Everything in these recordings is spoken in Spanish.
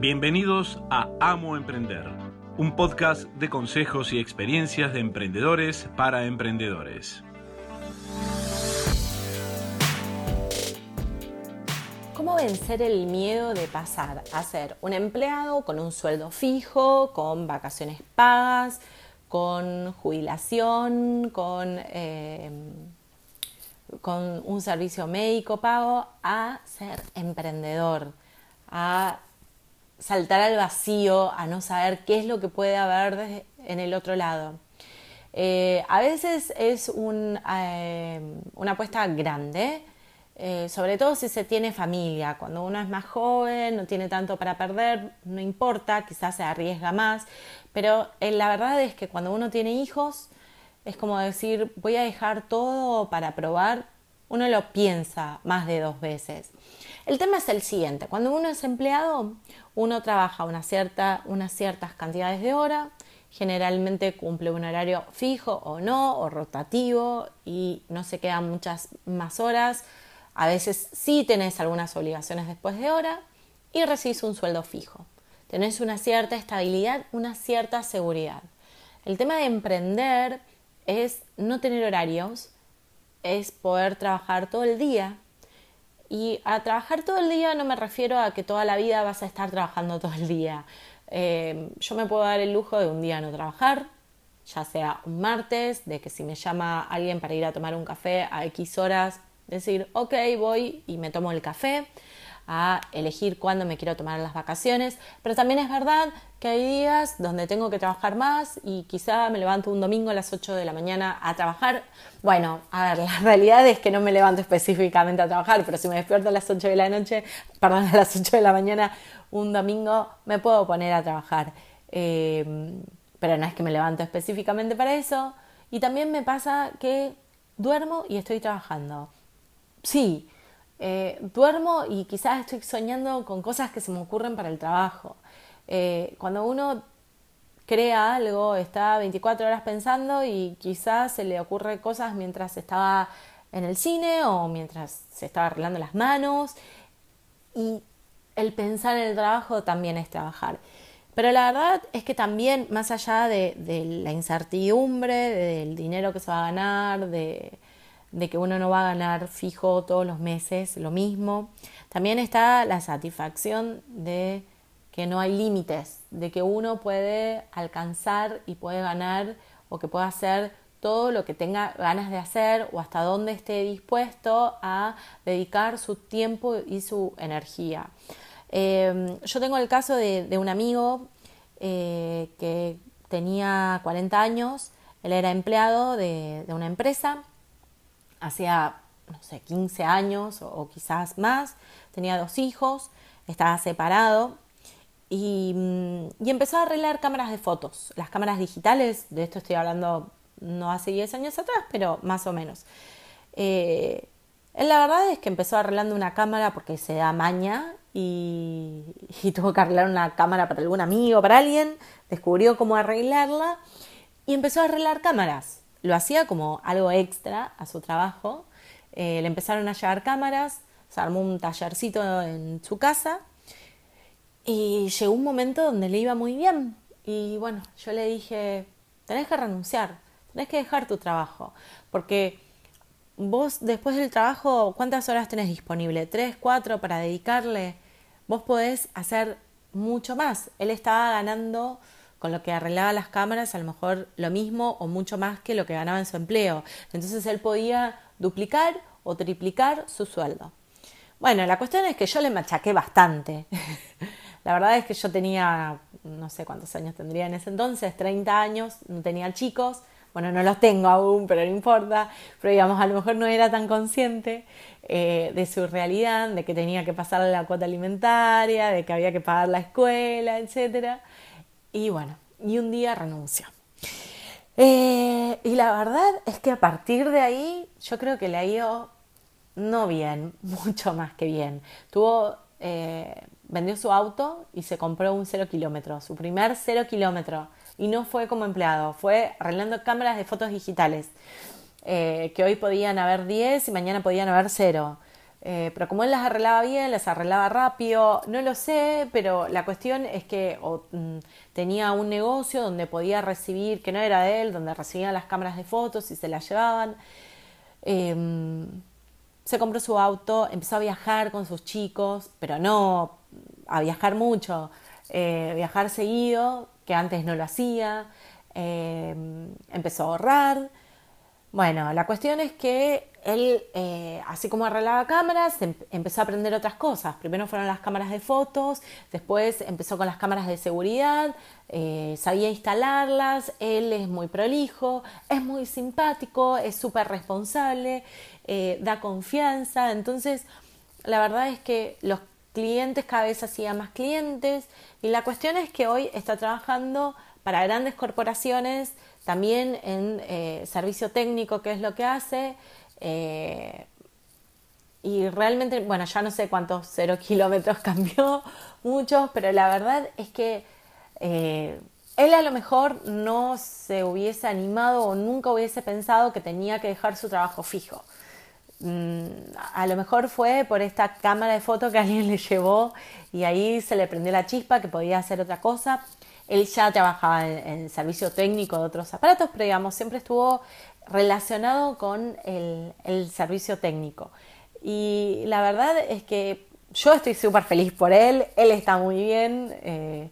Bienvenidos a Amo Emprender, un podcast de consejos y experiencias de emprendedores para emprendedores. ¿Cómo vencer el miedo de pasar a ser un empleado con un sueldo fijo, con vacaciones pagas, con jubilación, con, eh, con un servicio médico pago, a ser emprendedor, a saltar al vacío, a no saber qué es lo que puede haber en el otro lado? Eh, a veces es eh, una apuesta grande, eh, sobre todo si se tiene familia. Cuando uno es más joven, no tiene tanto para perder, no importa, quizás se arriesga más, pero eh, la verdad es que cuando uno tiene hijos, es como decir, voy a dejar todo para probar, uno lo piensa más de dos veces. El tema es el siguiente, cuando uno es empleado, uno trabaja unas ciertas cantidades de horas, generalmente cumple un horario fijo o no, o rotativo, y no se quedan muchas más horas a veces sí tenés algunas obligaciones después de hora y recibís un sueldo fijo. Tenés una cierta estabilidad, una cierta seguridad. El tema de emprender es no tener horarios, es poder trabajar todo el día. Y a trabajar todo el día no me refiero a que toda la vida vas a estar trabajando todo el día. Eh, yo me puedo dar el lujo de un día no trabajar, ya sea un martes, de que si me llama alguien para ir a tomar un café a X horas, Decir, ok, voy y me tomo el café, a elegir cuándo me quiero tomar las vacaciones, pero también es verdad que hay días donde tengo que trabajar más y quizá me levanto un domingo a las 8 de la mañana a trabajar. Bueno, a ver, la realidad es que no me levanto específicamente a trabajar, pero si me despierto a las 8 de la noche, perdón, a las 8 de la mañana un domingo, me puedo poner a trabajar. Eh, pero no es que me levanto específicamente para eso. Y también me pasa que duermo y estoy trabajando sí, eh, duermo y quizás estoy soñando con cosas que se me ocurren para el trabajo. Eh, cuando uno crea algo, está 24 horas pensando y quizás se le ocurre cosas mientras estaba en el cine o mientras se estaba arreglando las manos. Y el pensar en el trabajo también es trabajar. Pero la verdad es que también, más allá de la incertidumbre, del dinero que se va a ganar, de, de que uno no va a ganar fijo todos los meses lo mismo. También está la satisfacción de que no hay límites, de que uno puede alcanzar y puede ganar o que pueda hacer todo lo que tenga ganas de hacer o hasta dónde esté dispuesto a dedicar su tiempo y su energía. Em, yo tengo el caso de, un amigo eh, que tenía 40 años, él era empleado de una empresa hacía, no sé, 15 años o, quizás más, tenía dos hijos, estaba separado y, mm, y, empezó a arreglar cámaras de fotos, las cámaras digitales, de esto estoy hablando no hace 10 años atrás, pero más o menos. Eh, él la verdad es que empezó arreglando una cámara porque se da maña y, tuvo que arreglar una cámara para algún amigo, para alguien, descubrió cómo arreglarla y empezó a arreglar cámaras lo hacía como algo extra a su trabajo. Eh, le empezaron a llevar cámaras, se armó un tallercito en su casa y llegó un momento donde le iba muy bien. Y bueno, yo le dije, tenés que renunciar, tenés que dejar tu trabajo, porque vos después del trabajo, ¿cuántas horas tenés disponible? ¿Tres, cuatro para dedicarle? Vos podés hacer mucho más. Él estaba ganando con lo que arreglaba las cámaras, a lo mejor lo mismo o mucho más que lo que ganaba en su empleo. Entonces él podía duplicar o triplicar su sueldo. Bueno, la cuestión es que yo le machaqué bastante. la verdad es que yo tenía, no sé cuántos años tendría en ese entonces, 30 años, no tenía chicos. Bueno, no los tengo aún, pero no importa. Pero digamos, a lo mejor no era tan consciente eh, de su realidad, de que tenía que pasar la cuota alimentaria, de que había que pagar la escuela, etcétera. Y bueno, y un día renunció. Eh, y la verdad es que a partir de ahí yo creo que le ha ido no bien, mucho más que bien. Tuvo, eh, vendió su auto y se compró un cero kilómetro, su primer cero kilómetro. Y no fue como empleado, fue arreglando cámaras de fotos digitales, eh, que hoy podían haber 10 y mañana podían haber cero. Eh, pero como él las arreglaba bien, las arreglaba rápido, no lo sé, pero la cuestión es que mm, tenía un negocio donde podía recibir, que no era de él, donde recibían las cámaras de fotos y se las llevaban. Em, se compró su auto, empezó a viajar con sus chicos, pero no a viajar mucho, eh, viajar seguido, que antes no lo hacía, em, empezó a ahorrar. Bueno, la cuestión es que él, eh, así como arreglaba cámaras, em, empezó a aprender otras cosas. Primero fueron las cámaras de fotos, después empezó con las cámaras de seguridad, eh, sabía instalarlas, él es muy prolijo, es muy simpático, es súper responsable, eh, da confianza. Entonces, la verdad es que los clientes cada vez hacían más clientes y la cuestión es que hoy está trabajando para grandes corporaciones, también en servicio técnico, que es lo que hace. Eh, y realmente, bueno, ya no sé cuántos cero kilómetros cambió, muchos, pero la verdad es que eh, él a lo mejor no se hubiese animado o nunca hubiese pensado que tenía que dejar su trabajo fijo. Mm, a lo mejor fue por esta cámara de foto que alguien le llevó y ahí se le prendió la chispa que podía hacer otra cosa. Él ya trabajaba en, en servicio técnico de otros aparatos, pero digamos, siempre estuvo relacionado con el, servicio técnico. Y la verdad es que yo estoy súper feliz por él, él está muy bien, eh,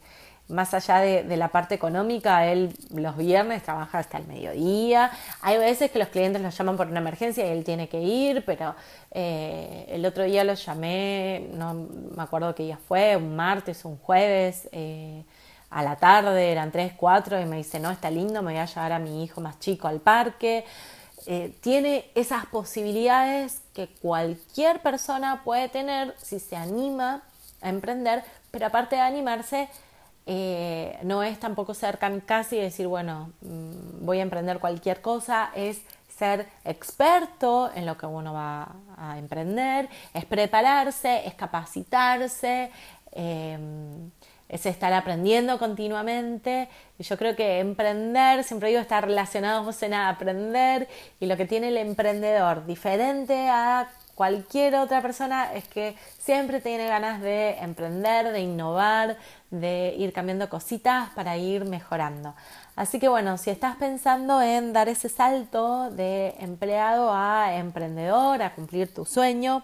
más allá de, la parte económica, él los viernes trabaja hasta el mediodía, hay veces que los clientes lo llaman por una emergencia y él tiene que ir, pero eh, el otro día lo llamé, no me acuerdo qué día fue, un martes, un jueves, eh, a la tarde, eran 3, 4, y me dice, no, está lindo, me voy a llevar a mi hijo más chico al parque. Eh, tiene esas posibilidades que cualquier persona puede tener si se anima a emprender, pero aparte de animarse, eh, no es tampoco ser kamikaze y decir, bueno, mm, voy a emprender cualquier cosa, es ser experto en lo que uno va a emprender, es prepararse, es capacitarse. Eh, es estar aprendiendo continuamente. Y yo creo que emprender, siempre digo, está relacionado en aprender. Y lo que tiene el emprendedor diferente a cualquier otra persona es que siempre tiene ganas de emprender, de innovar, de ir cambiando cositas para ir mejorando. Así que bueno, si estás pensando en dar ese salto de empleado a emprendedor, a cumplir tu sueño,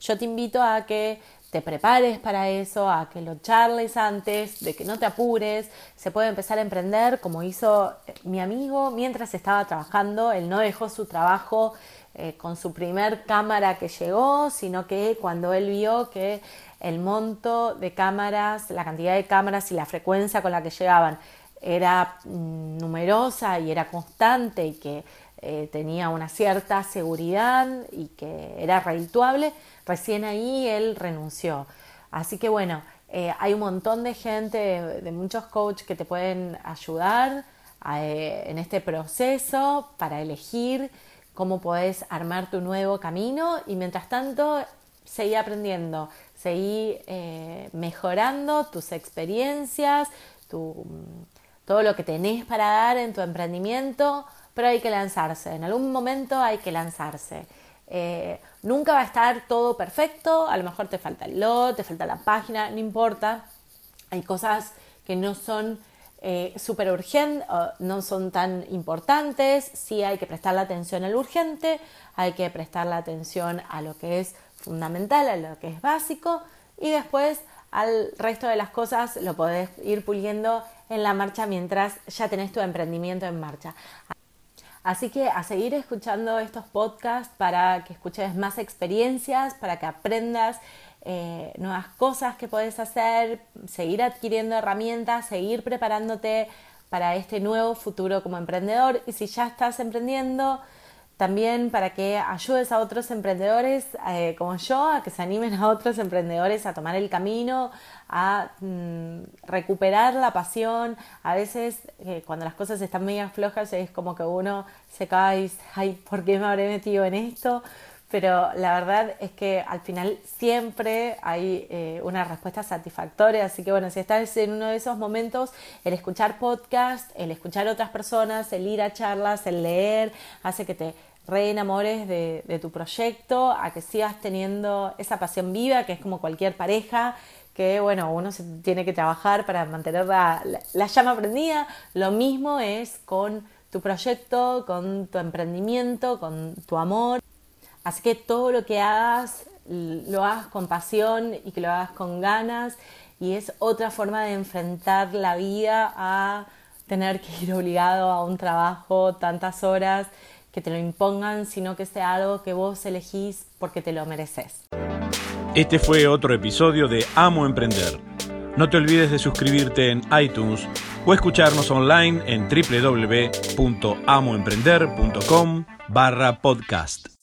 yo te invito a que te prepares para eso, a que lo charles antes, de que no te apures. Se puede empezar a emprender como hizo eh, mi amigo mientras estaba trabajando. Él no dejó su trabajo eh, con su primer cámara que llegó, sino que cuando él vio que el monto de cámaras, la cantidad de cámaras y la frecuencia con la que llegaban era mm, numerosa y era constante y que eh, tenía una cierta seguridad y que era redituable, recién ahí él renunció. Así que bueno, eh, hay un montón de gente, de, muchos coaches que te pueden ayudar eh, en este proceso para elegir cómo podés armar tu nuevo camino y mientras tanto seguí aprendiendo, seguí mejorando tus experiencias, todo lo que tenés para dar en tu emprendimiento pero hay que lanzarse, en algún momento hay que lanzarse. Eh, nunca va a estar todo perfecto, a lo mejor te falta el lot, te falta la página, no importa. Hay cosas que no son eh, súper urgentes, no son tan importantes, sí hay que prestar la atención al urgente, hay que prestar la atención a lo que es fundamental, a lo que es básico y después al resto de las cosas lo podés ir puliendo en la marcha mientras ya tenés tu emprendimiento en marcha. Así que a seguir escuchando estos podcasts para que escuches más experiencias, para que aprendas eh, nuevas cosas que puedes hacer, seguir adquiriendo herramientas, seguir preparándote para este nuevo futuro como emprendedor. Y si ya estás emprendiendo, también para que ayudes a otros emprendedores eh, como yo, a que se animen a otros emprendedores a tomar el camino, a mm, recuperar la pasión. A veces eh, cuando las cosas están medio flojas es como que uno se cae y dice, ay, ¿por qué me habré metido en esto? Pero la verdad es que al final siempre hay eh, una respuesta satisfactoria. Así que bueno, si estás en uno de esos momentos, el escuchar podcast, el escuchar otras personas, el ir a charlas, el leer, hace que te re enamores de, tu proyecto, a que sigas teniendo esa pasión viva, que es como cualquier pareja, que bueno, uno se tiene que trabajar para mantener la, la llama prendida. Lo mismo es con tu proyecto, con tu emprendimiento, con tu amor. Así que todo lo que hagas, lo hagas con pasión y que lo hagas con ganas. Y es otra forma de enfrentar la vida a tener que ir obligado a un trabajo tantas horas que te lo impongan, sino que sea algo que vos elegís porque te lo mereces. Este fue otro episodio de Amo Emprender. No te olvides de suscribirte en iTunes o escucharnos online en www.amoemprender.com barra podcast.